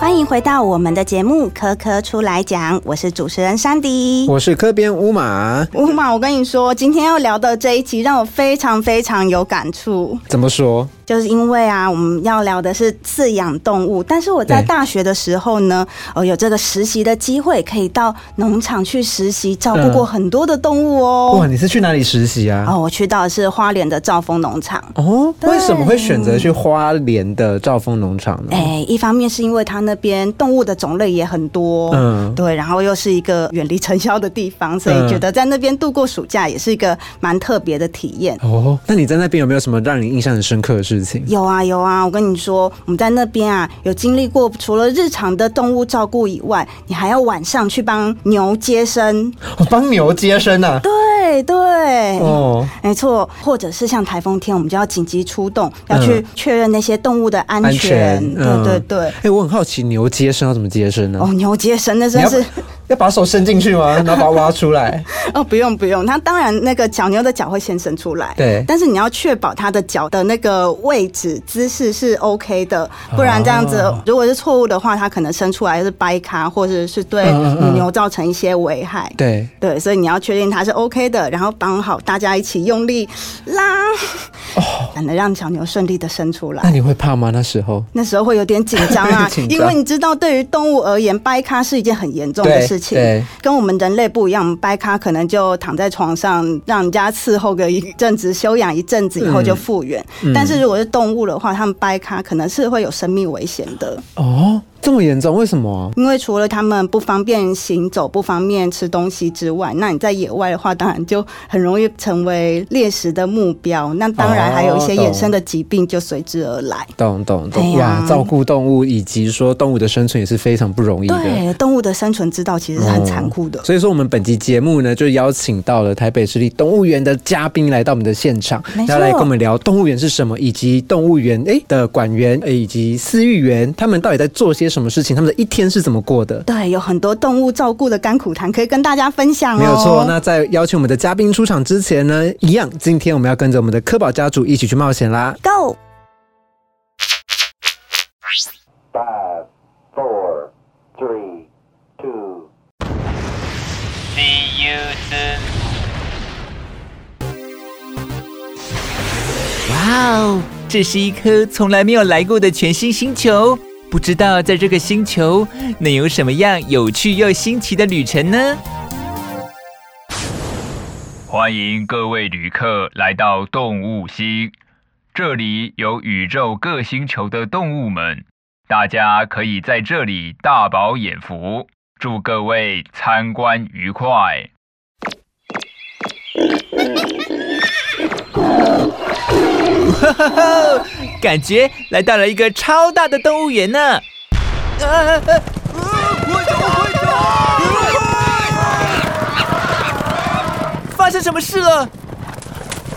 欢迎回到我们的节目《科科出来讲》，我是主持人山迪，我是科编乌马。乌马，我跟你说，今天要聊的这一集让我非常非常有感触。怎么说？就是因为啊，我们要聊的是饲养动物，但是我在大学的时候呢，哦，有这个实习的机会，可以到农场去实习，照顾过很多的动物哦。哇，你是去哪里实习啊？哦，我去到的是花莲的兆丰农场。哦，为什么会选择去花莲的兆丰农场呢？哎，一方面是因为它那边动物的种类也很多，嗯，对，然后又是一个远离尘嚣的地方，所以觉得在那边度过暑假也是一个蛮特别的体验。哦，那你在那边有没有什么让你印象很深刻的事情？有啊，有啊，我跟你说，我们在那边啊，有经历过除了日常的动物照顾以外，你还要晚上去帮牛接生。帮牛接生啊？对对，哦，没错，或者是像台风天，我们就要紧急出动，要去确认那些动物的安全。对对对。哎，我很好奇，牛接生要怎么接生呢？哦，牛接生那真是。要把手伸进去吗？然后把它挖出来？哦，不用不用，它当然那个小牛的脚会先伸出来，对。但是你要确保它的脚的那个位置姿势是 OK 的，不然这样子如果是错误的话，它可能伸出来是掰卡，或者是对母牛造成一些危害。对对，所以你要确定它是 OK 的，然后绑好，大家一起用力拉，哦，才能让小牛顺利的伸出来。那你会怕吗？那时候？那时候会有点紧张啊，因为你知道，对于动物而言，掰卡是一件很严重的事。对，跟我们人类不一样，掰咖可能就躺在床上，让人家伺候个一阵子，休养一阵子以后就复原。但是如果是动物的话，他们掰咖可能是会有生命危险的。哦。这么严重？为什么？因为除了他们不方便行走、不方便吃东西之外，那你在野外的话，当然就很容易成为猎食的目标。那当然还有一些衍生的疾病就随之而来。懂懂懂。哇，照顾动物以及说动物的生存也是非常不容易的。对，动物的生存之道其实是很残酷的。所以说，我们本集节目呢，就邀请到了台北市立动物园的嘉宾来到我们的现场，要来跟我们聊动物园是什么，以及动物园哎的管员以及饲育员他们到底在做些。什么事情？他们的一天是怎么过的？对，有很多动物照顾的甘苦谈可以跟大家分享哦。没有错。那在邀请我们的嘉宾出场之前呢，一样，今天我们要跟着我们的科宝家族一起去冒险啦！Go。Five, four, three, two. See you soon. 哇哦，这是一颗从来没有来过的全新星球。不知道在这个星球能有什么样有趣又新奇的旅程呢？欢迎各位旅客来到动物星，这里有宇宙各星球的动物们，大家可以在这里大饱眼福。祝各位参观愉快！感觉来到了一个超大的动物园呢！啊啊快走快走！发生什么事了？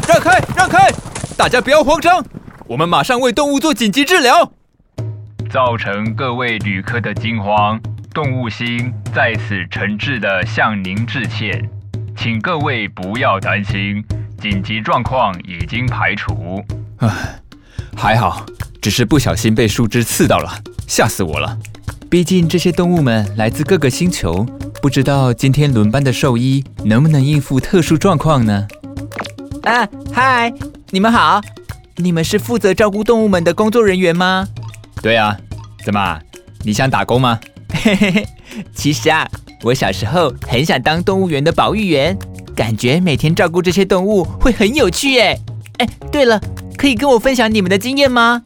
让开让开！大家不要慌张，我们马上为动物做紧急治疗。造成各位旅客的惊慌，动物星在此诚挚的向您致歉，请各位不要担心，紧急状况已经排除。唉，还好，只是不小心被树枝刺到了，吓死我了。毕竟这些动物们来自各个星球，不知道今天轮班的兽医能不能应付特殊状况呢？啊，嗨，你们好，你们是负责照顾动物们的工作人员吗？对啊，怎么，你想打工吗？嘿嘿嘿，其实啊，我小时候很想当动物园的保育员，感觉每天照顾这些动物会很有趣耶。哎，对了。可以跟我分享你们的经验吗？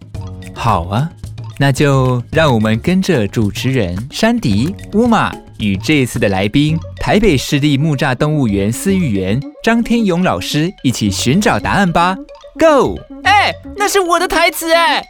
好啊，那就让我们跟着主持人山迪乌玛与这一次的来宾台北市立木栅动物园饲育员张天勇老师一起寻找答案吧。Go！哎，那是我的台词哎。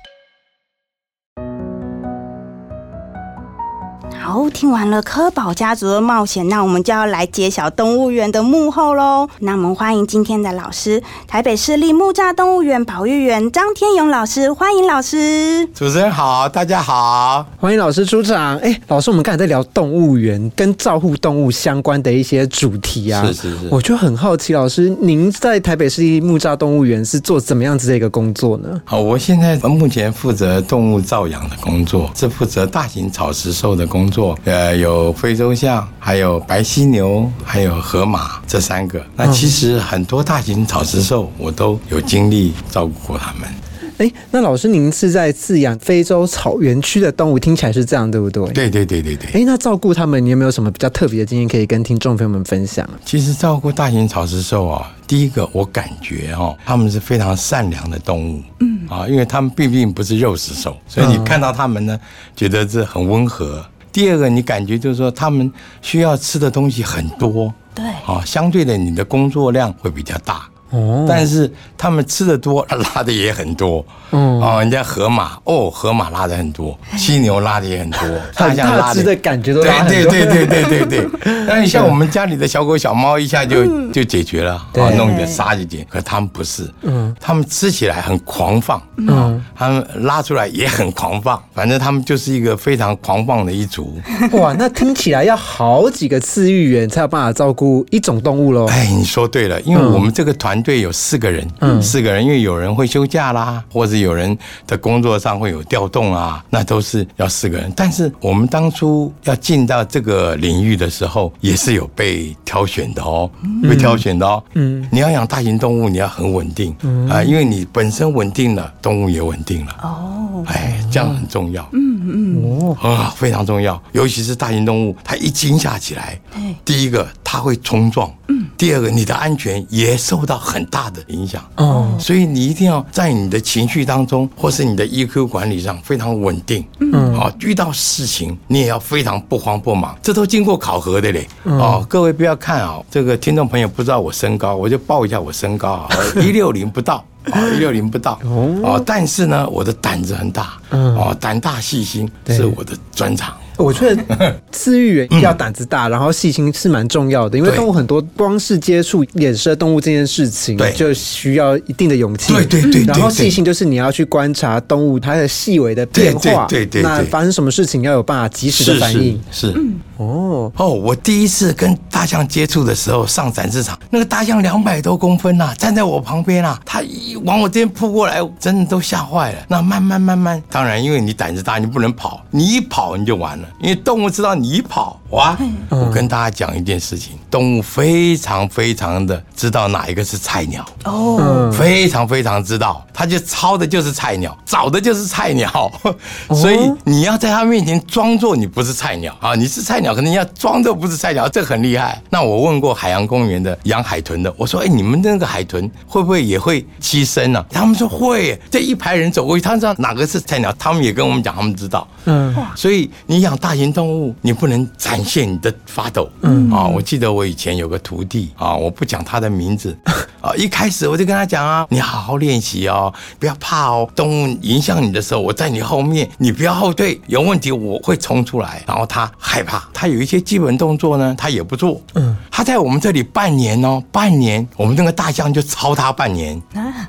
好，听完了科宝家族的冒险，那我们就要来揭晓动物园的幕后喽。那我们欢迎今天的老师，台北市立木栅动物园保育员张天勇老师，欢迎老师。主持人好，大家好，欢迎老师出场。哎，老师，我们刚才在聊动物园跟照护动物相关的一些主题啊，是是是，我就很好奇，老师，您在台北市立木栅动物园是做怎么样子的一个工作呢？好，我现在目前负责动物照养的工作，是负责大型草食兽的工作。呃，有非洲象，还有白犀牛，还有河马这三个。那其实很多大型草食兽，我都有经历照顾过它们。哎，那老师，您是在饲养非洲草原区的动物，听起来是这样，对不对？对对对对对。哎，那照顾他们，你有没有什么比较特别的经验可以跟听众朋友们分享？其实照顾大型草食兽啊，第一个我感觉哦，它们是非常善良的动物，嗯啊，因为它们毕竟不是肉食兽，所以你看到它们呢，觉得这很温和。第二个，你感觉就是说，他们需要吃的东西很多，对啊，相对的，你的工作量会比较大。哦，但是他们吃的多，拉的也很多。嗯，哦，人家河马，哦，河马拉的很多，犀牛拉的也很多，大象拉的感觉都对对对对对对对。但是像我们家里的小狗小猫，一下就就解决了，哦，弄一点沙就解。可他们不是，嗯，他们吃起来很狂放，嗯，他们拉出来也很狂放，反正他们就是一个非常狂放的一族。哇，那听起来要好几个饲育员才有办法照顾一种动物喽。哎，你说对了，因为我们这个团。队有四个人，嗯，四个人，因为有人会休假啦，或者有人的工作上会有调动啊，那都是要四个人。但是我们当初要进到这个领域的时候，也是有被挑选的哦，被挑选的哦。嗯，你要养大型动物，你要很稳定啊，因为你本身稳定了，动物也稳定了。哦，哎，这样很重要。嗯嗯，哦。啊，非常重要，尤其是大型动物，它一惊吓起来，第一个它会冲撞。嗯。第二个，你的安全也受到很大的影响。哦，所以你一定要在你的情绪当中，或是你的 EQ 管理上非常稳定。嗯，好，遇到事情你也要非常不慌不忙，这都经过考核的嘞。哦，各位不要看啊，这个听众朋友不知道我身高，我就报一下我身高啊，一六零不到啊，一六零不到哦，但是呢，我的胆子很大，哦，胆大细心是我的专长。我觉得饲育员要胆子大，然后细心是蛮重要的，因为动物很多，光是接触眼色动物这件事情，就需要一定的勇气。对对对，然后细心就是你要去观察动物它的细微的变化，对对对，那发生什么事情要有办法及时的反应。是哦哦，我第一次跟大象接触的时候，上展示场，那个大象两百多公分呐，站在我旁边啊，它一往我这边扑过来，真的都吓坏了。那慢慢慢慢，当然因为你胆子大，你不能跑，你一跑你就完了。因为动物知道你跑哇，我跟大家讲一件事情，动物非常非常的知道哪一个是菜鸟。哦，非常非常知道，它就抄的就是菜鸟，找的就是菜鸟，所以你要在它面前装作你不是菜鸟啊，你是菜鸟，可能你要装作不是菜鸟，这很厉害。那我问过海洋公园的养海豚的，我说哎，你们那个海豚会不会也会栖身呢？他们说会，这一排人走过去，他知道哪个是菜鸟，他们也跟我们讲，他们知道，嗯，所以你养大型动物，你不能展现你的发抖。嗯啊，我记得我以前有个徒弟啊，我不讲他的名字 啊。一开始我就跟他讲啊，你好好练习哦，不要怕哦。动物影响你的时候，我在你后面，你不要后退，有问题我会冲出来。然后他害怕，他有一些基本动作呢，他也不做。嗯，他在我们这里半年哦，半年，我们那个大象就抄他半年，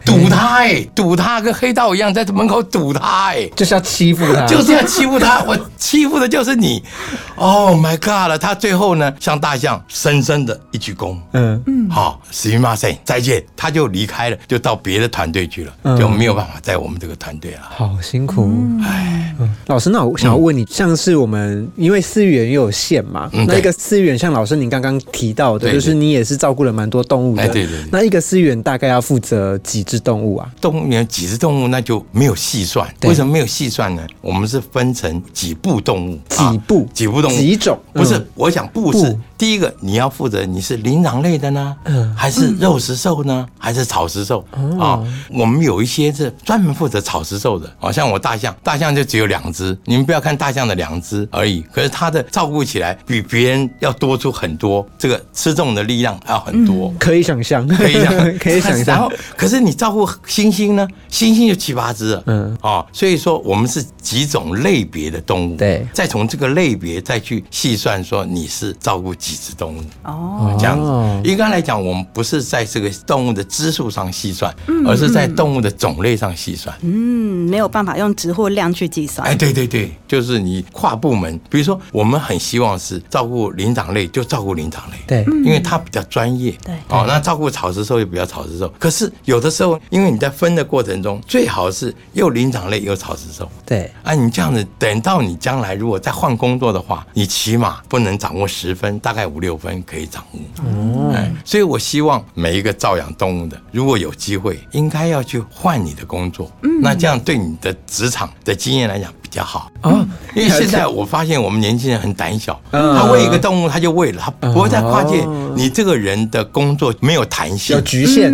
堵他哎，堵他跟黑道一样，在门口堵他哎，就是要欺负他，就是要欺负他，我欺负的就是。是你，Oh my God 了！他最后呢，向大象深深的一鞠躬，嗯嗯，好，s i m a s e，再见，他就离开了，就到别的团队去了，就没有办法在我们这个团队了。好辛苦，哎，老师，那我想要问你，像是我们因为饲源又有限嘛，那一个饲源像老师您刚刚提到的，就是你也是照顾了蛮多动物的，对对。那一个饲源大概要负责几只动物啊？动物园几只动物那就没有细算，为什么没有细算呢？我们是分成几部动物。几部几部动物几种不是？我想部是第一个，你要负责你是灵长类的呢，嗯，还是肉食兽兽呢，还是草食兽？啊？我们有一些是专门负责草食兽的，好像我大象，大象就只有两只，你们不要看大象的两只而已，可是它的照顾起来比别人要多出很多，这个吃重的力量要很多，可以想象，可以想，可以想然象后，，可是你照顾猩猩呢？猩猩就七八只了，嗯，哦，所以说我们是几种类别的动物，对。再从这个类别再去细算，说你是照顾几只动物，哦，这样哦子。应该来讲，我们不是在这个动物的只数上细算，而是在动物的种类上细算。嗯，没有办法用值或量去计算。哎，对对对，就是你跨部门，比如说我们很希望是照顾灵长类，就照顾灵长类，对，因为它比较专业。对哦，那照顾草食兽就比较草食兽。可是有的时候，因为你在分的过程中，最好是又灵长类又草食兽。对，啊，你这样子，等到你将来如果再换工作的话，你起码不能掌握十分，大概五六分可以掌握。哦，哎，所以我希望每一个照养动物的，如果有机会，应该要去换你的工作。嗯，那这样对你的职场的经验来讲比较好。啊，因为现在我发现我们年轻人很胆小，嗯。他喂一个动物他就喂了，他不会再跨界。哦。你这个人的工作没有弹性。有，局限。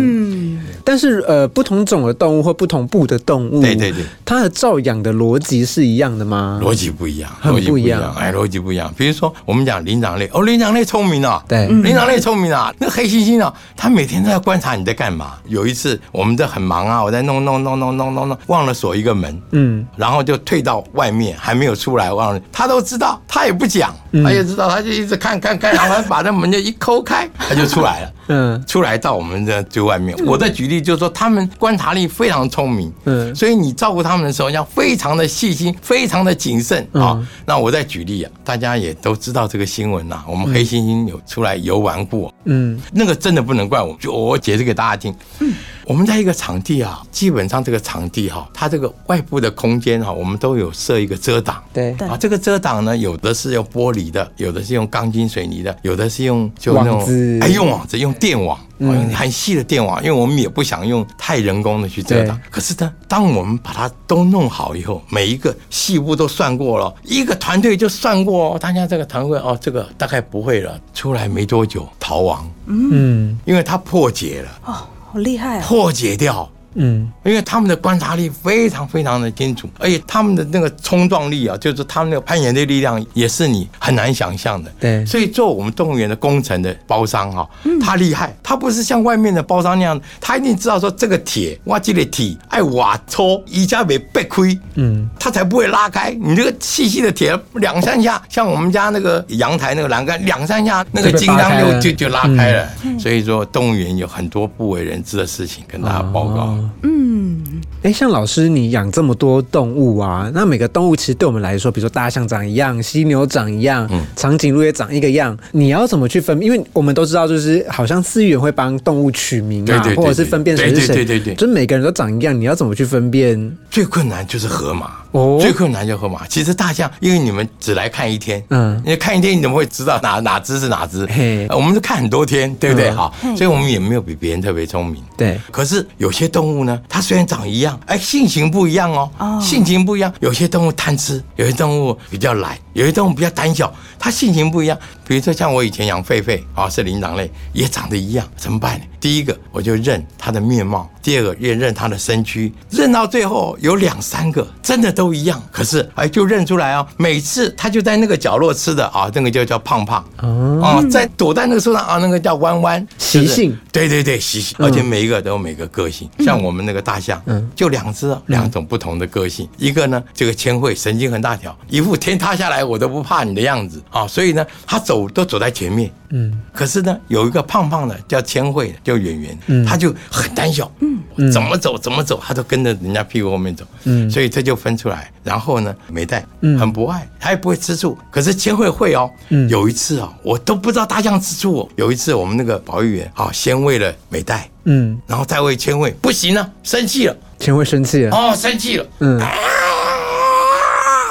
但是呃，不同种的动物或不同部的动物，对对对，它的照养的逻辑是一样的吗？逻辑不一样，很逻辑不一样哎，逻辑不一样。比如说我们讲灵长类，哦，灵长类聪明啊，对。灵长类聪明啊，那黑猩猩啊，它每天都在观察你在干嘛。有一次我们这很忙啊，我在弄弄弄弄弄弄弄，忘了锁一个门，嗯，然后就退到外面，还没有出来，忘了，他都知道，他也不讲，嗯。他也知道，他就一直看看看，然后把那门就一抠开，他就出来了。嗯。出来到我们的最外面。我的举例就是说，他们观察力非常聪明，嗯。嗯，所以你照顾他们的时候要非常的细心，非常的谨慎啊、嗯那我再举例啊，大家也都知道这个新闻呐、我们黑猩猩有出来游玩过，嗯。那个真的不能怪我，就我解释给大家听。嗯。我们在一个场地啊，基本上这个场地哈、它这个外部的空间哈、我们都有设一个遮挡。对对啊，这个遮挡呢，有的是用玻璃的，有的是用钢筋水泥的，有的是用就那种哎用网子用电网，哦很细的电网，因为我们也不想用太人工的去遮挡。可是呢，当我们把它都弄好以后，每一个细部都算过了，一个团队就算过哦，大家这个团队哦，这个大概不会了，出来没多久逃亡，嗯因为它破解了，哦，好厉害啊！破解掉。嗯因为他们的观察力非常非常的清楚，而且他们的那个冲撞力啊，就是他们那个攀岩的力量，也是你很难想象的。对所以做我们动物园的工程的包商哈、他厉害，他不是像外面的包商那样，他一定知道说这个铁，哇，这个铁爱瓦抽，一家没被亏，嗯，他才不会拉开。你这个细细的铁两三下，像我们家那个阳台那个栏杆，两三下那个金刚就就就拉开了。所以说，动物园有很多不为人知的事情跟大家报告。哦嗯，哎，像老师你养这么多动物啊，那每个动物其实对我们来说，比如说大象长一样，犀牛长一样，嗯长颈鹿也长一个样，你要怎么去分？因为我们都知道，就是好像饲员会帮动物取名啊，对对对或者是分辨谁是谁，对对对对对就是每个人都长一样，你要怎么去分辨？最困难就是河马哦最困难就是河马。其实大象，因为你们只来看一天，嗯嗯，你看一天，你怎么会知道哪哪只是哪只嘿？呃我们是看很多天，对不对？嗯好，所以我们也没有比别人特别聪明。对可是有些动物呢，它虽然长一样，哎，性情不一样哦，哦性情不一样。有些动物贪吃，有些动物比较懒，有些动物比较胆小，它性情不一样。比如说像我以前养狒狒啊，是灵长类，也长得一样，怎么办呢？第一个我就认它的面貌，第二个也认它的身躯，认到最后有两三个真的都一样，可是哎就认出来哦，每次它就在那个角落吃的啊，那个就叫胖胖哦，哦，在躲在那个树上啊，那个叫弯弯，习性对对对，习性，而且每一个都有每个个性。像我们那个大象，嗯，就两只哦，两种不同的个性。一个呢，这个千惠神经很大条，一副天塌下来我都不怕你的样子。啊，所以呢，他走都走在前面。嗯，可是呢，有一个胖胖的叫千惠的，叫圆圆，他就很胆小，嗯，怎么走怎么走，他都跟着人家屁股后面走，嗯，所以这就分出来。然后呢，美代很不爱，他也不会吃醋，可是千惠会哦。嗯。有一次哦，我都不知道大象吃醋哦。有一次我们那个保育员啊，先喂了美代，嗯，然后再喂千惠，不行了，生气了，千惠生气了，哦，生气了，嗯。啊，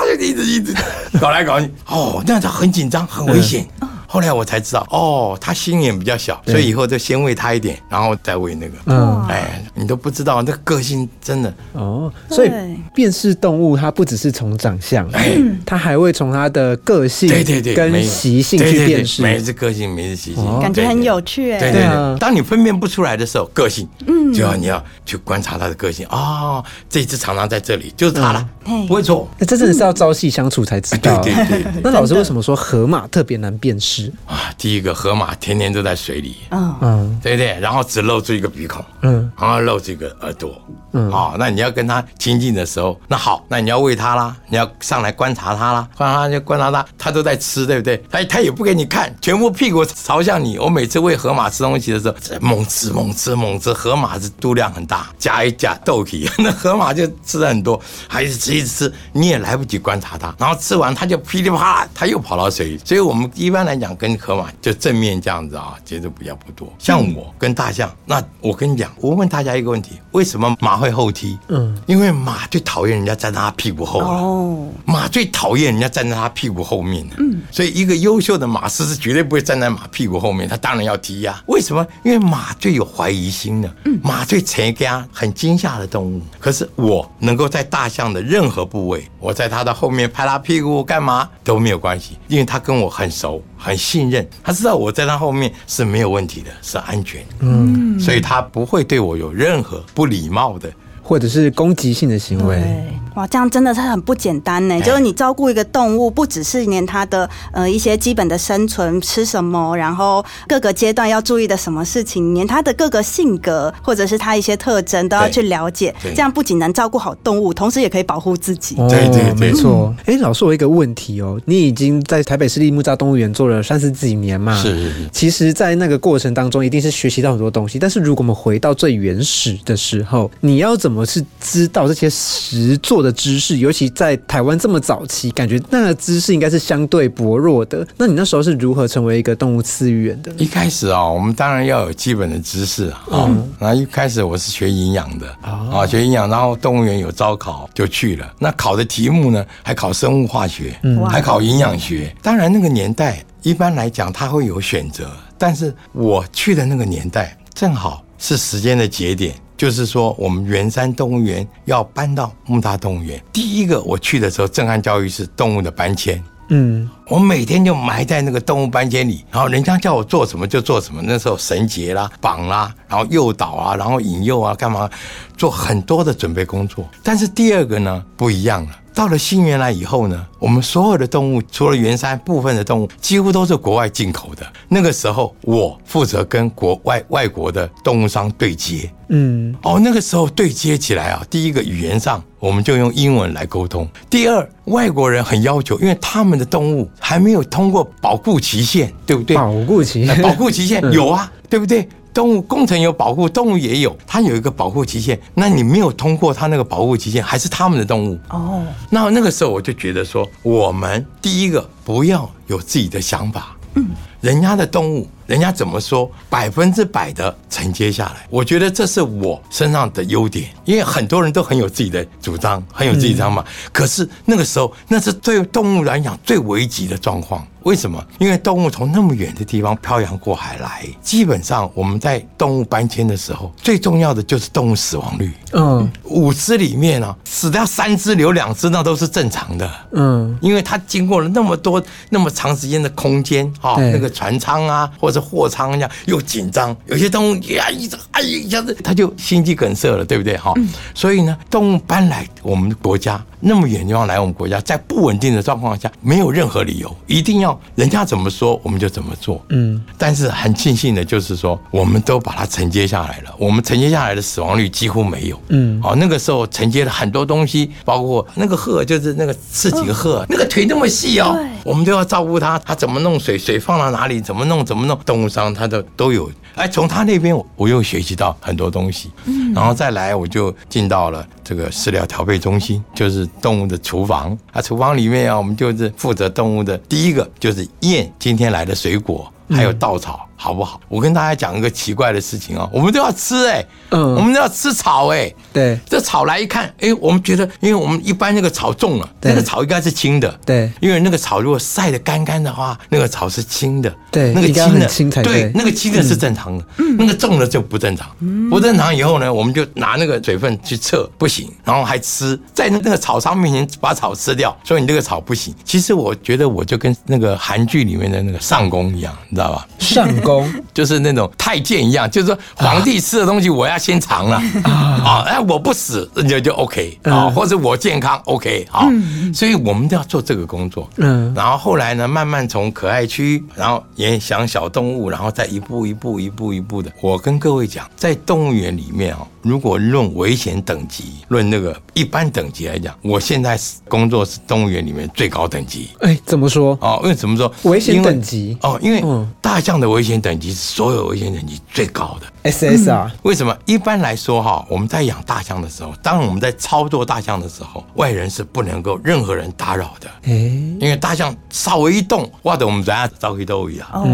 就一直一直 搞来搞去，哦，那他很紧张，很危险。后来我才知道，哦，他心眼比较小，所以以后就先喂他一点，然后再喂那个。嗯哎，你都不知道，那个性真的哦。所以辨识动物，它不只是从长相，它还会从它的个性、对对对，跟习性去辨识。每一只个性，每一只习性，感觉很有趣。对对对，当你分辨不出来的时候，个性，嗯，就要你要去观察它的个性。哦，这只常常在这里，就是它了，不会错。那真的是要朝夕相处才知道。对对对。那老师为什么说河马特别难辨识啊？第一个，河马天天都在水里，嗯嗯，对不对？然后只露出一个鼻孔，嗯，然后露出一个耳朵，嗯，哦，那你要跟它亲近的时候，那好，那你要喂它啦，你要上来观察它啦，观察它就观察它，它都在吃，对不对？它它也不给你看，全部屁股朝向你。我每次喂河马吃东西的时候，猛吃猛吃猛吃，河马是肚量很大，夹一夹豆皮，那河马就吃的很多，还是吃一直吃，你也来不及观察它，然后吃完它就噼里啪啦，它又跑到水里。所以我们一般来讲跟河马就正面这样子啊，接触比较不多。像我跟大象，那我跟你讲，我问大家一个问题：为什么马会后踢？嗯，因为马最讨厌人家站在它屁股后了。哦，马最讨厌人家站在它屁股后面。嗯，所以一个优秀的马师是绝对不会站在马屁股后面，他当然要踢呀。为什么？因为马最有怀疑心的，嗯，马最成家，很惊吓的动物。可是我能够在大象的任何部位，我在它的后面拍它屁股干嘛都没有关系，因为它跟我很熟，很信任，他知道我在他后面是没有问题的，是安全。嗯，所以他不会对我有任何不礼貌的。或者是攻击性的行为，哇，这样真的是很不简单呢。就是你照顾一个动物，不只是连它的呃一些基本的生存吃什么，然后各个阶段要注意的什么事情，连它的各个性格或者是它一些特征都要去了解。这样不仅能照顾好动物，同时也可以保护自己。对对，没错。哎，老师，我一个问题哦，你已经在台北市立木栅动物园做了三十几年嘛？是是是。其实，在那个过程当中，一定是学习到很多东西。但是，如果我们回到最原始的时候，你要怎么？我是知道这些实做的知识，尤其在台湾这么早期，感觉那个知识应该是相对薄弱的。那你那时候是如何成为一个动物饲育员的？一开始啊，我们当然要有基本的知识啊。然后一开始我是学营养的啊，学营养，然后动物园有招考就去了。那考的题目呢，还考生物化学，还考营养学。当然那个年代一般来讲它会有选择，但是我去的那个年代正好是时间的节点。就是说，我们圆山动物园要搬到木栅动物园。第一个我去的时候，震撼教育是动物的搬迁。嗯，我每天就埋在那个动物搬迁里，然后人家叫我做什么就做什么。那时候绳结啦、绑啦，然后诱导啊，然后引诱啊，干嘛做很多的准备工作。但是第二个呢，不一样了。到了新园来以后呢，我们所有的动物，除了原山部分的动物，几乎都是国外进口的。那个时候，我负责跟国外外国的动物商对接。嗯，哦，那个时候对接起来啊，第一个语言上我们就用英文来沟通。第二，外国人很要求，因为他们的动物还没有通过保护期限，对不对？保护期限，保护期限有啊，对不对？动物工程有保护，动物也有，它有一个保护期限。那你没有通过它那个保护期限，还是他们的动物哦。那那个时候我就觉得说，我们第一个不要有自己的想法，嗯，人家的动物。人家怎么说，百分之百的承接下来，我觉得这是我身上的优点。因为很多人都很有自己的主张，很有自己的想法。可是那个时候，那是对动物来讲最危急的状况。为什么？因为动物从那么远的地方漂洋过海来，基本上我们在动物搬迁的时候，最重要的就是动物死亡率。嗯，五只里面呢，死掉三只，留两只，那都是正常的。嗯，因为它经过了那么多那么长时间的空间啊，那个船舱啊，或者货仓一样又紧张，有些动物呀一直哎一下子它就心肌梗塞了，对不对？哈，所以呢，动物搬来我们国家那么远地方来我们国家，在不稳定的状况下，没有任何理由一定要人家怎么说我们就怎么做。嗯，但是很庆幸的就是说，我们都把它承接下来了，我们承接下来的死亡率几乎没有。嗯，哦，那个时候承接了很多东西，包括那个鹤，就是那个刺几个鹤，那个腿那么细哦，我们都要照顾它，它怎么弄水，水放到哪里，怎么弄，怎么弄。动物商他的都有，哎，从他那边我又学习到很多东西，嗯，然后再来我就进到了这个饲料调配中心，就是动物的厨房啊，厨房里面啊，我们就是负责动物的第一个就是验今天来的水果，还有稻草。好不好？我跟大家讲一个奇怪的事情哦，我们都要吃哎，嗯。我们都要吃草哎，对。这草来一看，哎，我们觉得，因为我们一般那个草重了，那个草应该是青的，对。因为那个草如果晒得干干的话，那个草是青的，对那个青的青才对对，那个青的是正常的，那个重的就不正常，不正常以后呢，我们就拿那个水分去测，不行，然后还吃，在那个草上面前把草吃掉，所以你这个草不行。其实我觉得我就跟那个韩剧里面的那个上宫一样，你知道吧？上宫 就是那种太监一样，就是说皇帝吃的东西我要先尝了啊，哎我不死那就就 OK 啊，或者我健康 OK 啊，所以我们都要做这个工作。嗯然后后来呢，慢慢从可爱区，然后也想小动物，然后再一步一步一步一步的。我跟各位讲，在动物园里面哦，如果论危险等级，论那个一般等级来讲，我现在是工作是动物园里面最高等级。哎，怎么说？哦，因为怎么说？危险等级哦，因为嗯大象的危险等级是所有危险等级最高的。SSR 为什么？一般来说哈，我们在养大象的时候，当我们在操作大象的时候，外人是不能够任何人打扰的，哎，因为大象稍微一动，哇的我们怎样招黑都一样。哦，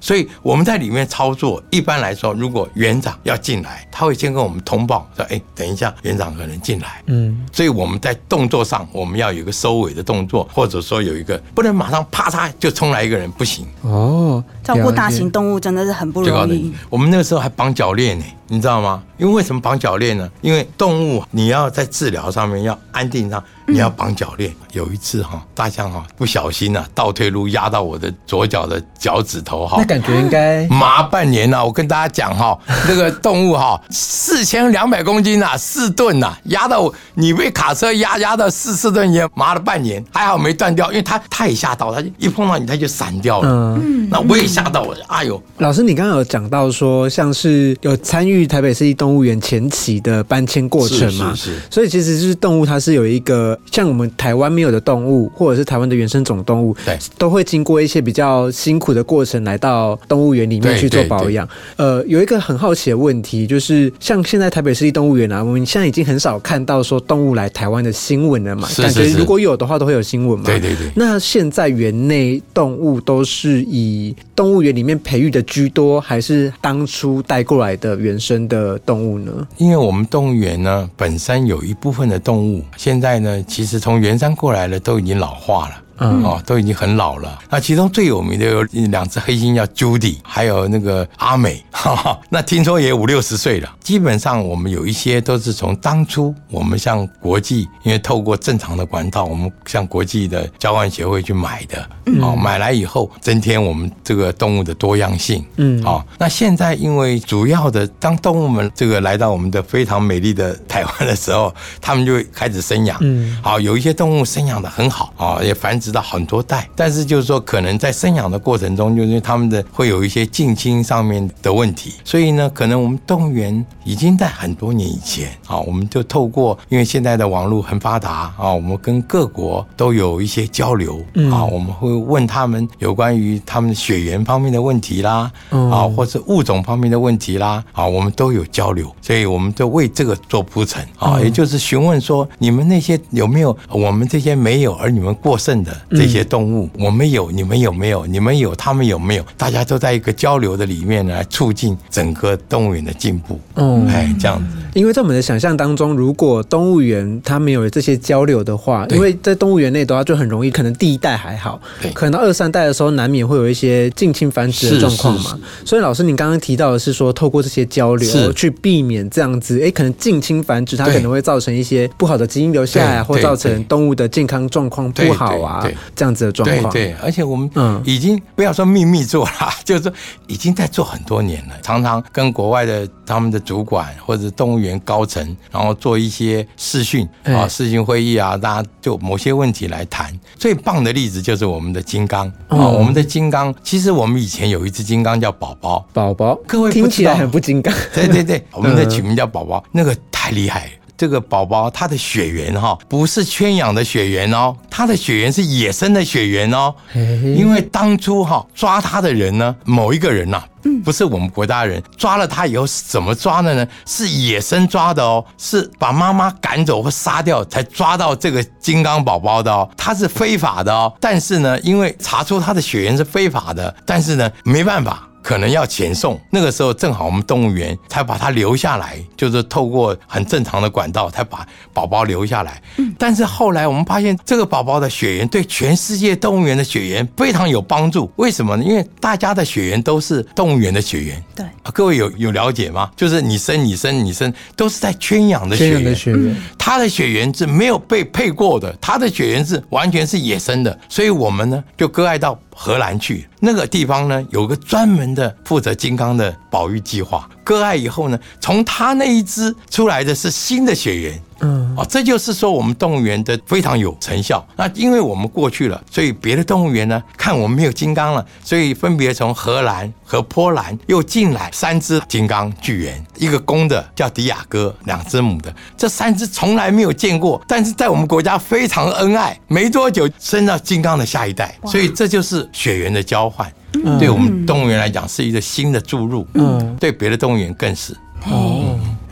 所以我们在里面操作，一般来说，如果园长要进来，他会先跟我们通报说：“哎，等一下，园长可能进来。”嗯，所以我们在动作上，我们要有一个收尾的动作，或者说有一个不能马上啪嚓就冲来一个人，不行。哦，照顾大型动物真的是很不容易。。我们那个时候还绑脚链呢，你知道吗？因为为什么绑脚链呢？因为动物你要在治疗上面要安定上，你要绑脚链。有一次哈，大象哈不小心啊倒退路压到我的左脚的脚趾头哈那。感觉应该 麻半年了、我跟大家讲哈，这个动物哈，四千两百公斤呐、四吨呐、压到我你被卡车压压到四四吨也麻了半年，还好没断掉，因为它它也吓到，它就一碰到你它就闪掉了。嗯。那我也吓到我，哎呦，老师，你刚刚有讲到说，像是有参与台北市立动物园前期的搬迁过程嘛？是是是所以其实就是动物，它是有一个像我们台湾没有的动物，或者是台湾的原生种动物，对都会经过一些比较辛苦的过程来到动物园里面去做保养。呃，有一个很好奇的问题，就是像现在台北市立动物园啊，我们现在已经很少看到说动物来台湾的新闻了嘛？感觉如果有的话，都会有新闻嘛？对对对那现在园内动物都是以动物园里面培育的居多，还是当初带过来的原生的动物动物呢？因为我们动物园呢本身有一部分的动物，现在呢其实从原山过来的都已经老化了。嗯哦，都已经很老了。那其中最有名的有两只黑猩叫 Judy，还有那个阿美，哈哈，那听说也五六十岁了。基本上我们有一些都是从当初我们向国际，因为透过正常的管道，我们向国际的交换协会去买的。哦，买来以后增添我们这个动物的多样性。嗯哦，那现在因为主要的，当动物们这个来到我们的非常美丽的台湾的时候，他们就会开始生养。嗯，好，有一些动物生养的很好啊，也繁殖到很多代，但是就是说，可能在生养的过程中，就是他们的会有一些近亲上面的问题，所以呢，可能我们动物园已经在很多年以前啊，我们就透过，因为现在的网络很发达啊，我们跟各国都有一些交流啊，我们会问他们有关于他们血缘方面的问题啦，嗯啊，或是物种方面的问题啦，啊，我们都有交流，所以我们就为这个做铺陈啊，也就是询问说，你们那些有没有我们这些没有而你们过剩的这些动物，我们有，你们有没有？你们有，他们有没有？大家都在一个交流的里面来促进整个动物园的进步。嗯哎，这样子。因为在我们的想象当中，如果动物园它没有这些交流的话，因为在动物园内的话就很容易，可能第一代还好，可能到二三代的时候难免会有一些近亲繁殖的状况嘛。所以老师，你刚刚提到的是说，透过这些交流去避免这样子，哎，可能近亲繁殖它可能会造成一些不好的基因留下来或造成动物的健康状况不好啊对。这样子的状况。对对，而且我们嗯。已经不要说秘密做了，就是说已经在做很多年了，常常跟国外的他们的主管或者动物园高层，然后做一些视讯啊、哎视讯会议啊，大家就某些问题来谈。最棒的例子就是我们的金刚啊、哦我们的金刚，其实我们以前有一只金刚叫宝宝，宝宝，各位听起来很不金刚。对 对对，我们的取名叫宝宝，那个太厉害了。这个宝宝它的血缘哈，不是圈养的血缘哦，它的血缘是野生的血缘哦。因为当初哈抓它的人呢，某一个人呐、不是我们国家人，抓了他以后是怎么抓的呢？是野生抓的哦，是把妈妈赶走或杀掉才抓到这个金刚宝宝的哦，他是非法的哦。但是呢，因为查出他的血缘是非法的，但是呢，没办法。可能要遣送，那个时候正好我们动物园才把它留下来，就是透过很正常的管道才把宝宝留下来。但是后来我们发现，这个宝宝的血缘对全世界动物园的血缘非常有帮助。为什么呢？因为大家的血缘都是动物园的血缘。对，各位有有了解吗？就是你生你生你生，都是在圈养的血缘。的血缘，他的血缘是没有被配过的，他的血缘是完全是野生的，所以我们呢就割爱到荷兰去。那个地方呢有个专门的负责金刚的保育计划。割爱以后呢，从他那一只出来的是新的血缘。嗯，哦，这就是说我们动物园的非常有成效。那因为我们过去了，所以别的动物园呢看我们没有金刚了，所以分别从荷兰和波兰又进来三只金刚巨猿，一个公的叫迪亚哥，两只母的。这三只从来没有见过，但是在我们国家非常恩爱，没多久生到金刚的下一代。所以这就是血缘的交换，对我们动物园来讲是一个新的注入。嗯，对别的动物园更是。哦。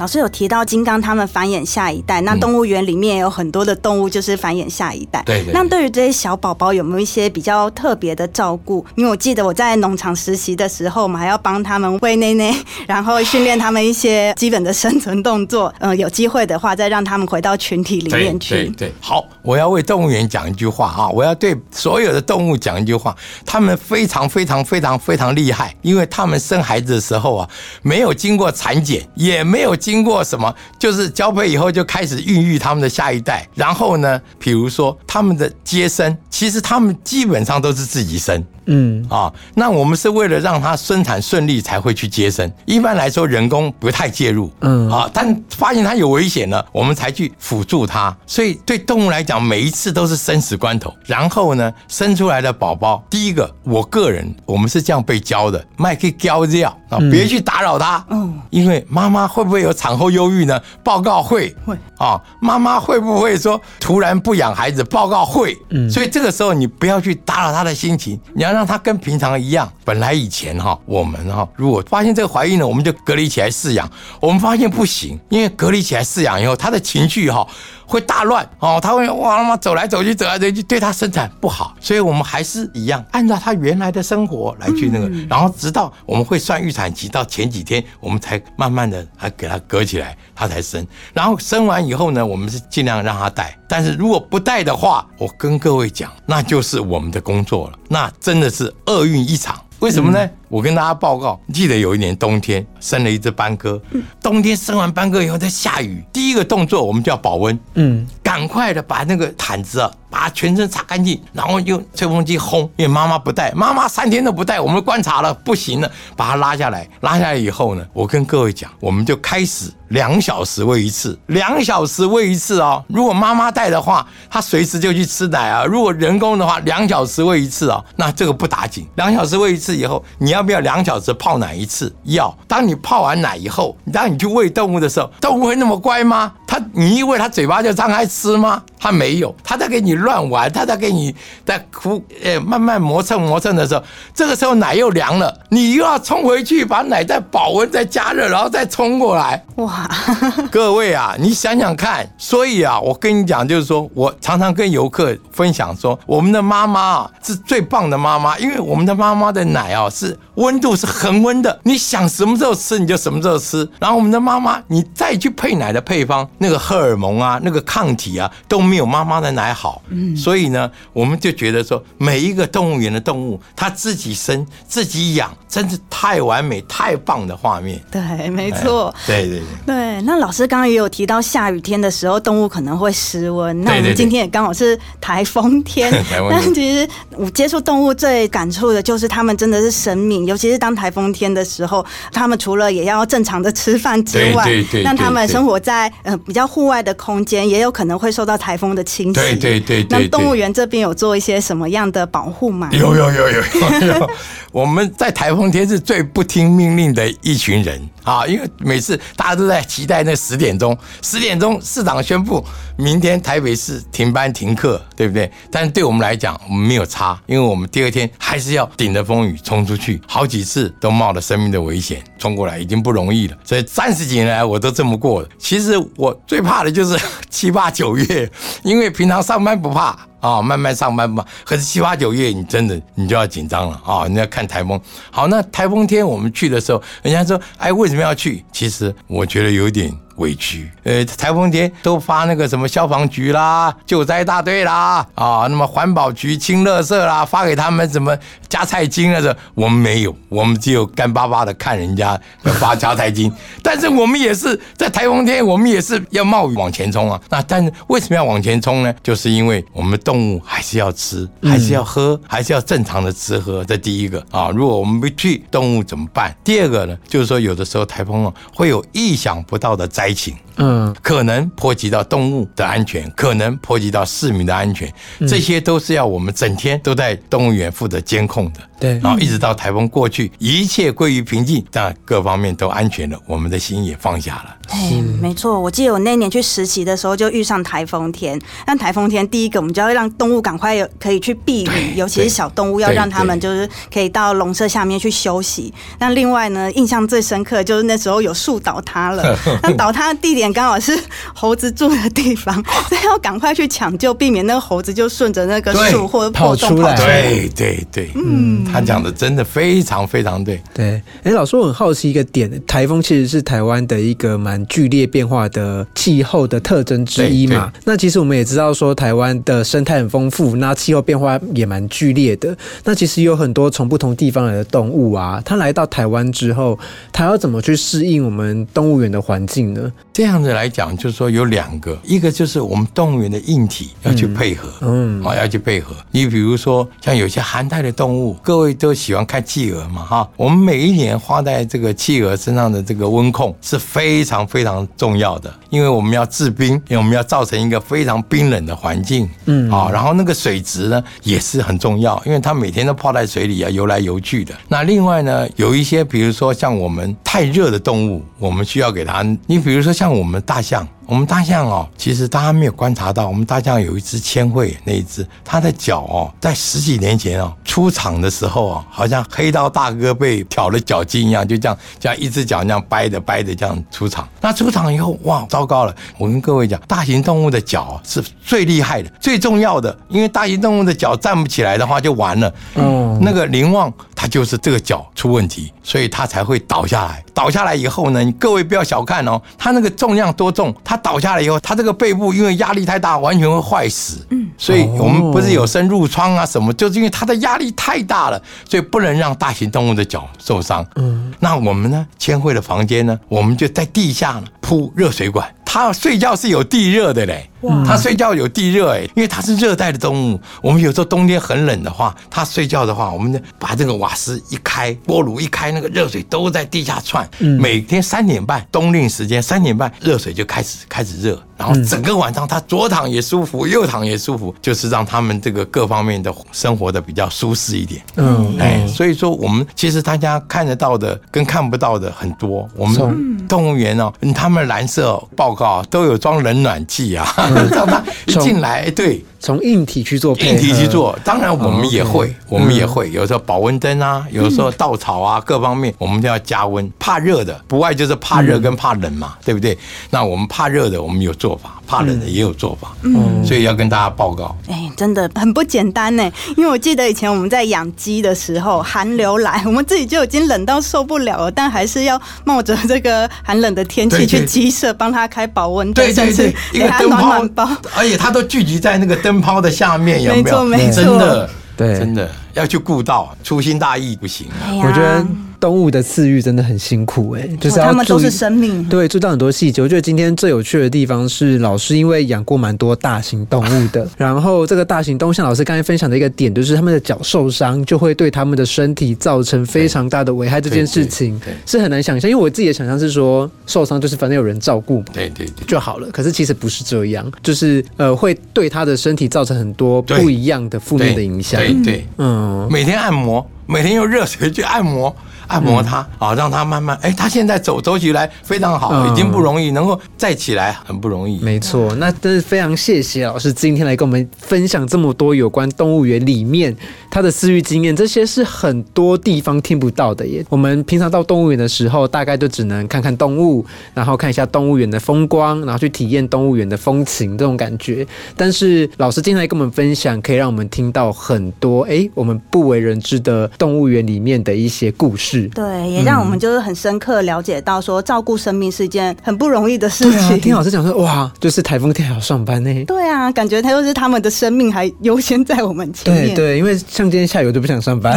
老师有提到金刚他们繁衍下一代，那动物园里面也有很多的动物就是繁衍下一代。对。那对于这些小宝宝有没有一些比较特别的照顾？因为我记得我在农场实习的时候，我们还要帮他们喂奶奶，然后训练他们一些基本的生存动作。嗯，有机会的话再让他们回到群体里面去。对对。好，我要为动物园讲一句话啊！我要对所有的动物讲一句话：他们非常非常非常非常厉害，因为他们生孩子的时候啊，没有经过产检，也没有经。经过什么？就是交配以后就开始孕育他们的下一代。然后呢，比如说他们的接生，其实他们基本上都是自己生。嗯啊，那我们是为了让它生产顺利才会去接生。一般来说，人工不太介入。嗯啊，但发现它有危险了，我们才去辅助它。所以对动物来讲，每一次都是生死关头。然后呢，生出来的宝宝，第一个，我个人我们是这样被教的：麦克教掉啊，别去打扰他。嗯，因为妈妈会不会有产后忧郁呢？报告会会啊，妈妈会不会说突然不养孩子？报告会。嗯，所以这个时候你不要去打扰他的心情，你要。让它跟平常一样。本来以前哈，我们哈，如果发现这个怀孕了，我们就隔离起来饲养。我们发现不行，因为隔离起来饲养以后，他的情绪哈会大乱哦，他会哇他妈走来走去，走来走去，对他生产不好。所以我们还是一样，按照他原来的生活来去那个，然后直到我们会算预产期，到前几天，我们才慢慢的还给他隔起来，他才生。然后生完以后呢，我们是尽量让他带。但是如果不带的话，我跟各位讲，那就是我们的工作了，那真的是厄运一场。为什么呢？我跟大家报告，记得有一年冬天生了一只斑鸽，冬天生完斑鸽以后在下雨，第一个动作我们就要保温，嗯，赶快的把那个毯子啊，把它全身擦干净，然后用吹风机烘。因为妈妈不带，妈妈三天都不带，我们观察了不行了，把它拉下来，拉下来以后呢，我跟各位讲，我们就开始两小时喂一次，两小时喂一次哦。如果妈妈带的话，她随时就去吃奶啊；如果人工的话，两小时喂一次哦，那这个不打紧，两小时喂一次。以后你要不要两小时泡奶一次？要。当你泡完奶以后，当你去喂动物的时候，动物会那么乖吗？它，你以为他嘴巴就张开吃吗？他没有，他在给你乱玩，他在给你在哭，呃，慢慢磨蹭磨蹭的时候，这个时候奶又凉了，你又要冲回去把奶再保温再加热，然后再冲过来。哇，各位啊，你想想看。所以啊，我跟你讲，就是说我常常跟游客分享说，我们的妈妈啊是最棒的妈妈，因为我们的妈妈的奶啊是温度是恒温的，你想什么时候吃你就什么时候吃。然后我们的妈妈，你再去配奶的配方。那个荷尔蒙啊，那个抗体啊都没有妈妈的奶好，嗯，所以呢，我们就觉得说，每一个动物园的动物，它自己生自己养，真是太完美、太棒的画面。对，没错。对对对。对，那老师刚刚也有提到，下雨天的时候动物可能会失温。那我们今天也刚好是 台风天。但其实我接触动物最感触的就是它们真的是生命，尤其是当台风天的时候，它们除了也要正常的吃饭之外，让它们生活在呃。比较户外的空间也有可能会受到台风的侵袭。对对对。那动物园这边有做一些什么样的保护吗？有有有有有。我们在台风天是最不听命令的一群人啊，因为每次大家都在期待那十点钟，十点钟市长宣布明天台北市停班停课，对不对？但是对我们来讲，我们没有差，因为我们第二天还是要顶着风雨冲出去，好几次都冒着生命的危险冲过来，已经不容易了。所以三十几年来我都这么过。其实我最怕的就是 七八九月，因为平常上班不怕。啊，慢慢上班吧。可是七八九月，你真的你就要紧张了啊！你要看台风。好，那台风天我们去的时候，人家说，哎，为什么要去？其实我觉得有点。委屈，呃，台风天都发那个什么消防局啦、救灾大队啦，啊，那么环保局清垃圾啦，发给他们什么加菜金啊？这我们没有，我们只有干巴巴的看人家发加菜金。但是我们也是在台风天，我们也是要冒雨往前冲啊。那但是为什么要往前冲呢？就是因为我们动物还是要吃，还是要喝，还是要正常的吃喝。这第一个啊，如果我们不去，动物怎么办？第二个呢，就是说有的时候台风啊会有意想不到的灾。灾情，嗯，可能波及到动物的安全，可能波及到市民的安全，这些都是要我们整天都在动物园负责监控的。对，然后一直到台风过去，一切归于平静，但各方面都安全了，我们的心也放下了。哎，没错，我记得我那年去实习的时候就遇上台风天。那台风天第一个，我们就要让动物赶快有可以去避雨，尤其是小动物，要让他们就是可以到笼舍下面去休息。那另外呢，印象最深刻就是那时候有树倒塌了，那倒塌的地点刚好是猴子住的地方，所以要赶快去抢救，避免那个猴子就顺着那个树或者破洞跑出来。对对对，嗯。他讲的真的非常非常对。对，哎，老师，我很好奇一个点，台风其实是台湾的一个蛮剧烈变化的气候的特征之一嘛。那其实我们也知道说，台湾的生态很丰富，那气候变化也蛮剧烈的。那其实有很多从不同地方来的动物啊，它来到台湾之后，它要怎么去适应我们动物园的环境呢？这样子来讲，就是说有两个，一个就是我们动物园的硬体要去配合，嗯，啊，要去配合。你比如说像有些寒带的动物，各位都喜欢看企鹅嘛，哈，我们每一年花在这个企鹅身上的这个温控是非常非常重要的，因为我们要制冰，因为我们要造成一个非常冰冷的环境，嗯，啊，然后那个水质呢也是很重要，因为它每天都泡在水里啊，游来游去的。那另外呢，有一些比如说像我们太热的动物，我们需要给它，你比比如说像我们大象。我们大象哦，其实大家没有观察到，我们大象有一只千惠那一只，它的脚哦，在十几年前哦出场的时候哦，好像黑道大哥被挑了脚筋一样，就这样这样一只脚那样掰着掰着这样出场。那出场以后，哇，糟糕了！我跟各位讲，大型动物的脚是最厉害的、最重要的，因为大型动物的脚站不起来的话就完了。嗯，那个林旺他就是这个脚出问题，所以他才会倒下来。倒下来以后呢，你各位不要小看哦，他那个重量多重？他倒下来以后，他这个背部因为压力太大，完全会坏死。嗯，所以我们不是有深入疮啊什么，就是因为它的压力太大了，所以不能让大型动物的脚受伤。嗯，那我们呢，千惠的房间呢，我们就在地下呢铺热水管。它睡觉是有地热的嘞，它睡觉有地热哎，因为它是热带的动物。我们有时候冬天很冷的话，它睡觉的话，我们把这个瓦斯一开，锅炉一开，那个热水都在地下窜。每天三点半冬令时间，三点半热水就开始开始热。然后整个晚上，他左躺也舒服，右躺也舒服，就是让他们这个各方面的生活的比较舒适一点。嗯，哎，所以说我们其实大家看得到的跟看不到的很多。我们动物园哦，他们蓝色报告都有装冷暖气啊，让他一进来，对。从硬体去做，硬体去做，当然我们也会，我们也会，有时候保温灯啊，有时候稻草啊，各方面我们都要加温。怕热的，不外就是怕热跟怕冷嘛，对不对？那我们怕热的，我们有做法；怕冷的也有做法。嗯，所以要跟大家报告。哎，真的很不简单呢。因为我记得以前我们在养鸡的时候，寒流来，我们自己就已经冷到受不了了，但还是要冒着这个寒冷的天气去鸡舍帮他开保温灯，对对对，一个 灯泡，而且它都聚集在那个灯。灯泡的下面有没有？真的，对，真的要去顾到，粗心大意不行。我觉得。动物的饲育真的很辛苦哎，就是他们都是生命，对，注意到很多细节。我觉得今天最有趣的地方是，老师因为养过蛮多大型动物的，然后这个大型动物像老师刚才分享的一个点，就是他们的脚受伤就会对他们的身体造成非常大的危害。这件事情是很难想象，因为我自己的想象是说，受伤就是反正有人照顾，对对对就好了。可是其实不是这样，就是呃会对他的身体造成很多不一样的负面的影响。对对，嗯，每天按摩，每天用热水去按摩。按摩它啊，让它慢慢哎，它现在走走起来非常好，已经不容易，能够再起来很不容易。没错，那真是非常谢谢老师今天来跟我们分享这么多有关动物园里面它的私域经验，这些是很多地方听不到的耶。我们平常到动物园的时候，大概就只能看看动物，然后看一下动物园的风光，然后去体验动物园的风情这种感觉。但是老师今天来跟我们分享，可以让我们听到很多哎，我们不为人知的动物园里面的一些故事。对，也让我们就是很深刻了解到，说照顾生命是一件很不容易的事情。听老师讲说，哇，就是台风天还要上班呢。对啊，感觉他就是他们的生命还优先在我们前面。对对，因为像今天下雨，我就不想上班。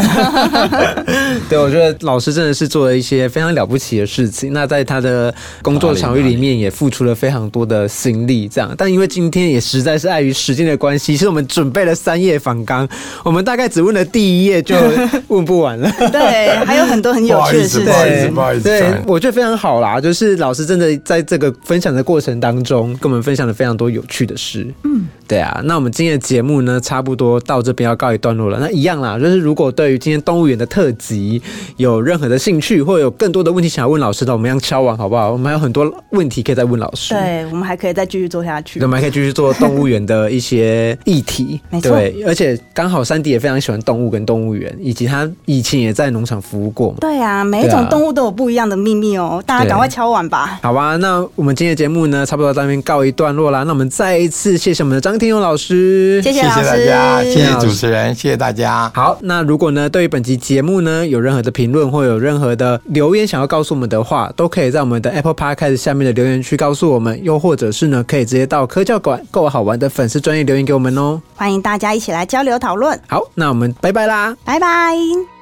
对，我觉得老师真的是做了一些非常了不起的事情。那在他的工作场域里面，也付出了非常多的心力。这样，但因为今天也实在是碍于时间的关系，其实我们准备了三页反纲，我们大概只问了第一页就问不完了。对，还有很多很有趣的事情。不好意思，不好意思，对，我觉得非常好啦。就是老师真的在这个分享的过程当中，跟我们分享了非常多有趣的事。嗯。对啊，那我们今天的节目呢，差不多到这边要告一段落了。那一样啦，就是如果对于今天动物园的特辑有任何的兴趣，或者有更多的问题想要问老师的，我们要敲完好不好？我们还有很多问题可以再问老师。对，我们还可以再继续做下去。我们还可以继续做动物园的一些议题。没错，对，而且刚好三弟也非常喜欢动物跟动物园，以及他以前也在农场服务过嘛。对啊，每一种动物都有不一样的秘密哦，大家赶快敲完吧。好吧，那我们今天的节目呢，差不多到这边告一段落啦。那我们再一次谢谢我们的张天佑老师。谢谢大家，谢谢主持人，谢谢大家。好，那如果呢，对于本期节目呢，有任何的评论或有任何的留言想要告诉我们的话，都可以在我们的 Apple Podcast 下面的留言区告诉我们，又或者是呢，可以直接到科教馆够好玩的粉丝专业留言给我们哦。欢迎大家一起来交流讨论。好，那我们拜拜啦，拜拜。